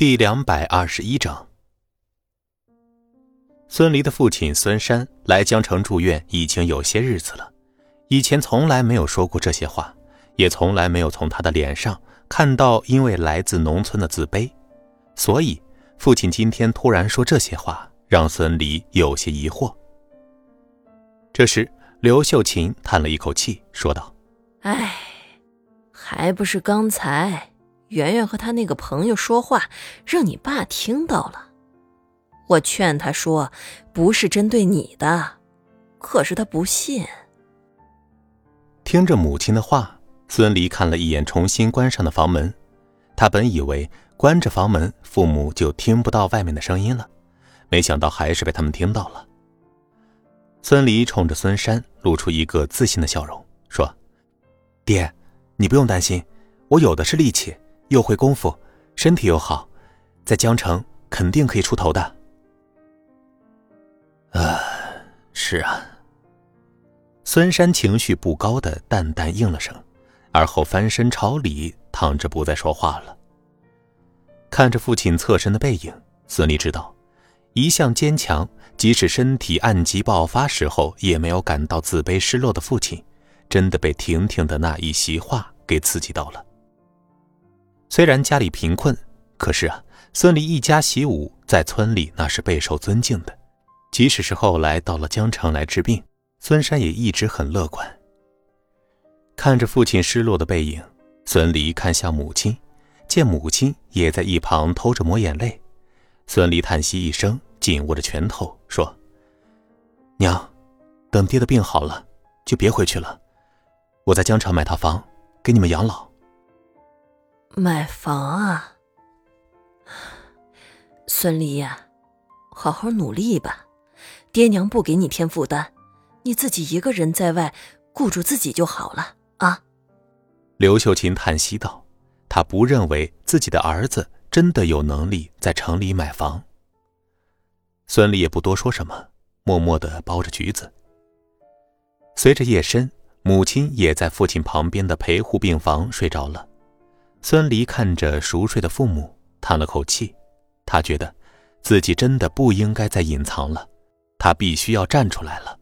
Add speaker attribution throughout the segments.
Speaker 1: 第两百二十一章，孙离的父亲孙山来江城住院已经有些日子了，以前从来没有说过这些话，也从来没有从他的脸上看到因为来自农村的自卑，所以父亲今天突然说这些话，让孙离有些疑惑。这时，刘秀琴叹了一口气，说道：“
Speaker 2: 唉，还不是刚才。”圆圆和他那个朋友说话，让你爸听到了。我劝他说，不是针对你的，可是他不信。
Speaker 1: 听着母亲的话，孙离看了一眼重新关上的房门。他本以为关着房门，父母就听不到外面的声音了，没想到还是被他们听到了。孙离冲着孙山露出一个自信的笑容，说：“爹，你不用担心，我有的是力气。”又会功夫，身体又好，在江城肯定可以出头的。啊，是啊。孙山情绪不高的淡淡应了声，而后翻身朝里躺着，不再说话了。看着父亲侧身的背影，孙俪知道，一向坚强，即使身体暗疾爆发时候也没有感到自卑失落的父亲，真的被婷婷的那一席话给刺激到了。虽然家里贫困，可是啊，孙离一家习武在村里那是备受尊敬的。即使是后来到了江城来治病，孙山也一直很乐观。看着父亲失落的背影，孙离看向母亲，见母亲也在一旁偷着抹眼泪。孙离叹息一声，紧握着拳头说：“娘，等爹的病好了，就别回去了。我在江城买套房，给你们养老。”
Speaker 2: 买房啊，孙离呀，好好努力吧，爹娘不给你添负担，你自己一个人在外顾住自己就好了啊。
Speaker 1: 刘秀琴叹息道：“她不认为自己的儿子真的有能力在城里买房。”孙俪也不多说什么，默默的剥着橘子。随着夜深，母亲也在父亲旁边的陪护病房睡着了。孙离看着熟睡的父母，叹了口气。他觉得，自己真的不应该再隐藏了，他必须要站出来了，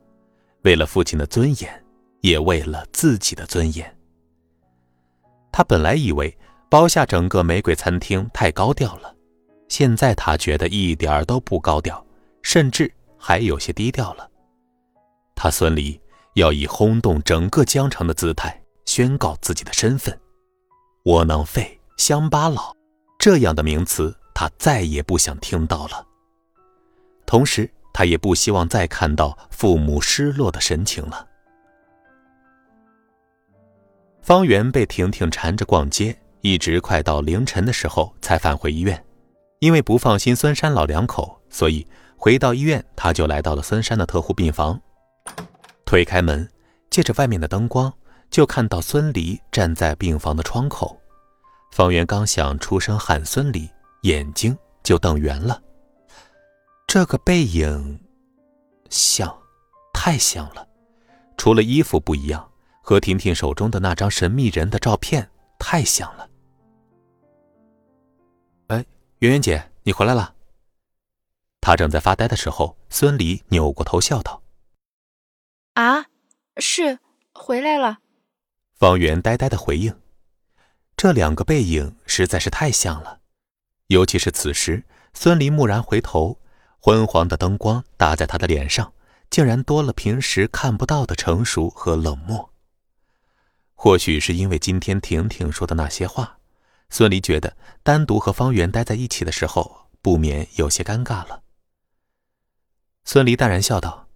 Speaker 1: 为了父亲的尊严，也为了自己的尊严。他本来以为包下整个玫瑰餐厅太高调了，现在他觉得一点都不高调，甚至还有些低调了。他孙离要以轰动整个江城的姿态宣告自己的身份。窝囊废、乡巴佬，这样的名词他再也不想听到了。同时，他也不希望再看到父母失落的神情了。方圆被婷婷缠着逛街，一直快到凌晨的时候才返回医院。因为不放心孙山老两口，所以回到医院，他就来到了孙山的特护病房。推开门，借着外面的灯光。就看到孙离站在病房的窗口，方圆刚想出声喊孙离，眼睛就瞪圆了。这个背影，像，太像了，除了衣服不一样，和婷婷手中的那张神秘人的照片太像了。哎，圆圆姐，你回来了。他正在发呆的时候，孙离扭过头笑道：“
Speaker 3: 啊，是回来了。”
Speaker 1: 方圆呆呆的回应：“这两个背影实在是太像了，尤其是此时，孙离蓦然回头，昏黄的灯光打在他的脸上，竟然多了平时看不到的成熟和冷漠。或许是因为今天婷婷说的那些话，孙离觉得单独和方圆待在一起的时候，不免有些尴尬了。”孙离淡然笑道：“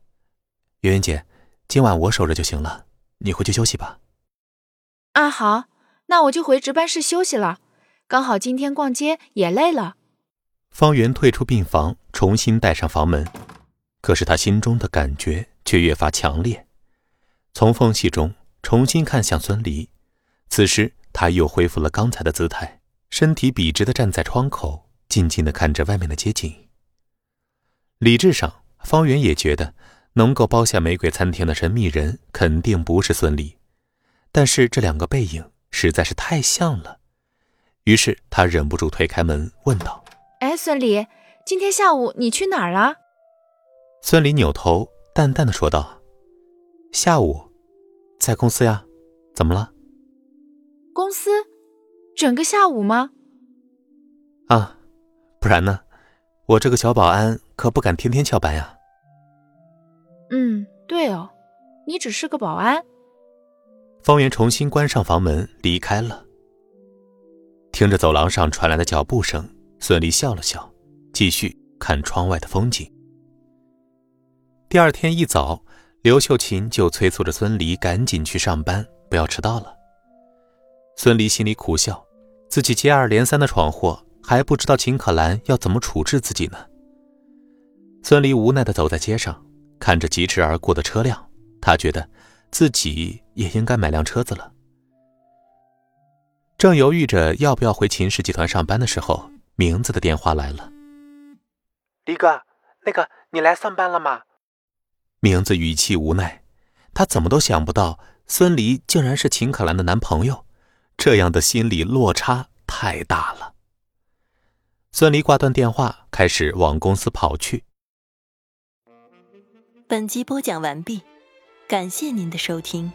Speaker 1: 圆圆姐，今晚我守着就行了，你回去休息吧。”
Speaker 3: 啊，好，那我就回值班室休息了。刚好今天逛街也累了。
Speaker 1: 方圆退出病房，重新带上房门，可是他心中的感觉却越发强烈。从缝隙中重新看向孙离，此时他又恢复了刚才的姿态，身体笔直的站在窗口，静静的看着外面的街景。理智上，方圆也觉得能够包下玫瑰餐厅的神秘人肯定不是孙离。但是这两个背影实在是太像了，于是他忍不住推开门问道：“
Speaker 3: 哎，孙离，今天下午你去哪儿了？
Speaker 1: 孙离扭头淡淡的说道：“下午，在公司呀，怎么了？
Speaker 3: 公司，整个下午吗？
Speaker 1: 啊，不然呢？我这个小保安可不敢天天翘班呀。
Speaker 3: 嗯，对哦，你只是个保安。”
Speaker 1: 方圆重新关上房门，离开了。听着走廊上传来的脚步声，孙俪笑了笑，继续看窗外的风景。第二天一早，刘秀琴就催促着孙俪赶紧去上班，不要迟到了。孙俪心里苦笑，自己接二连三的闯祸，还不知道秦可兰要怎么处置自己呢。孙俪无奈的走在街上，看着疾驰而过的车辆，她觉得。自己也应该买辆车子了。正犹豫着要不要回秦氏集团上班的时候，名字的电话来了。
Speaker 4: 李哥，那个你来上班了吗？
Speaker 1: 名字语气无奈，他怎么都想不到孙离竟然是秦可兰的男朋友，这样的心理落差太大了。孙离挂断电话，开始往公司跑去。
Speaker 5: 本集播讲完毕。感谢您的收听。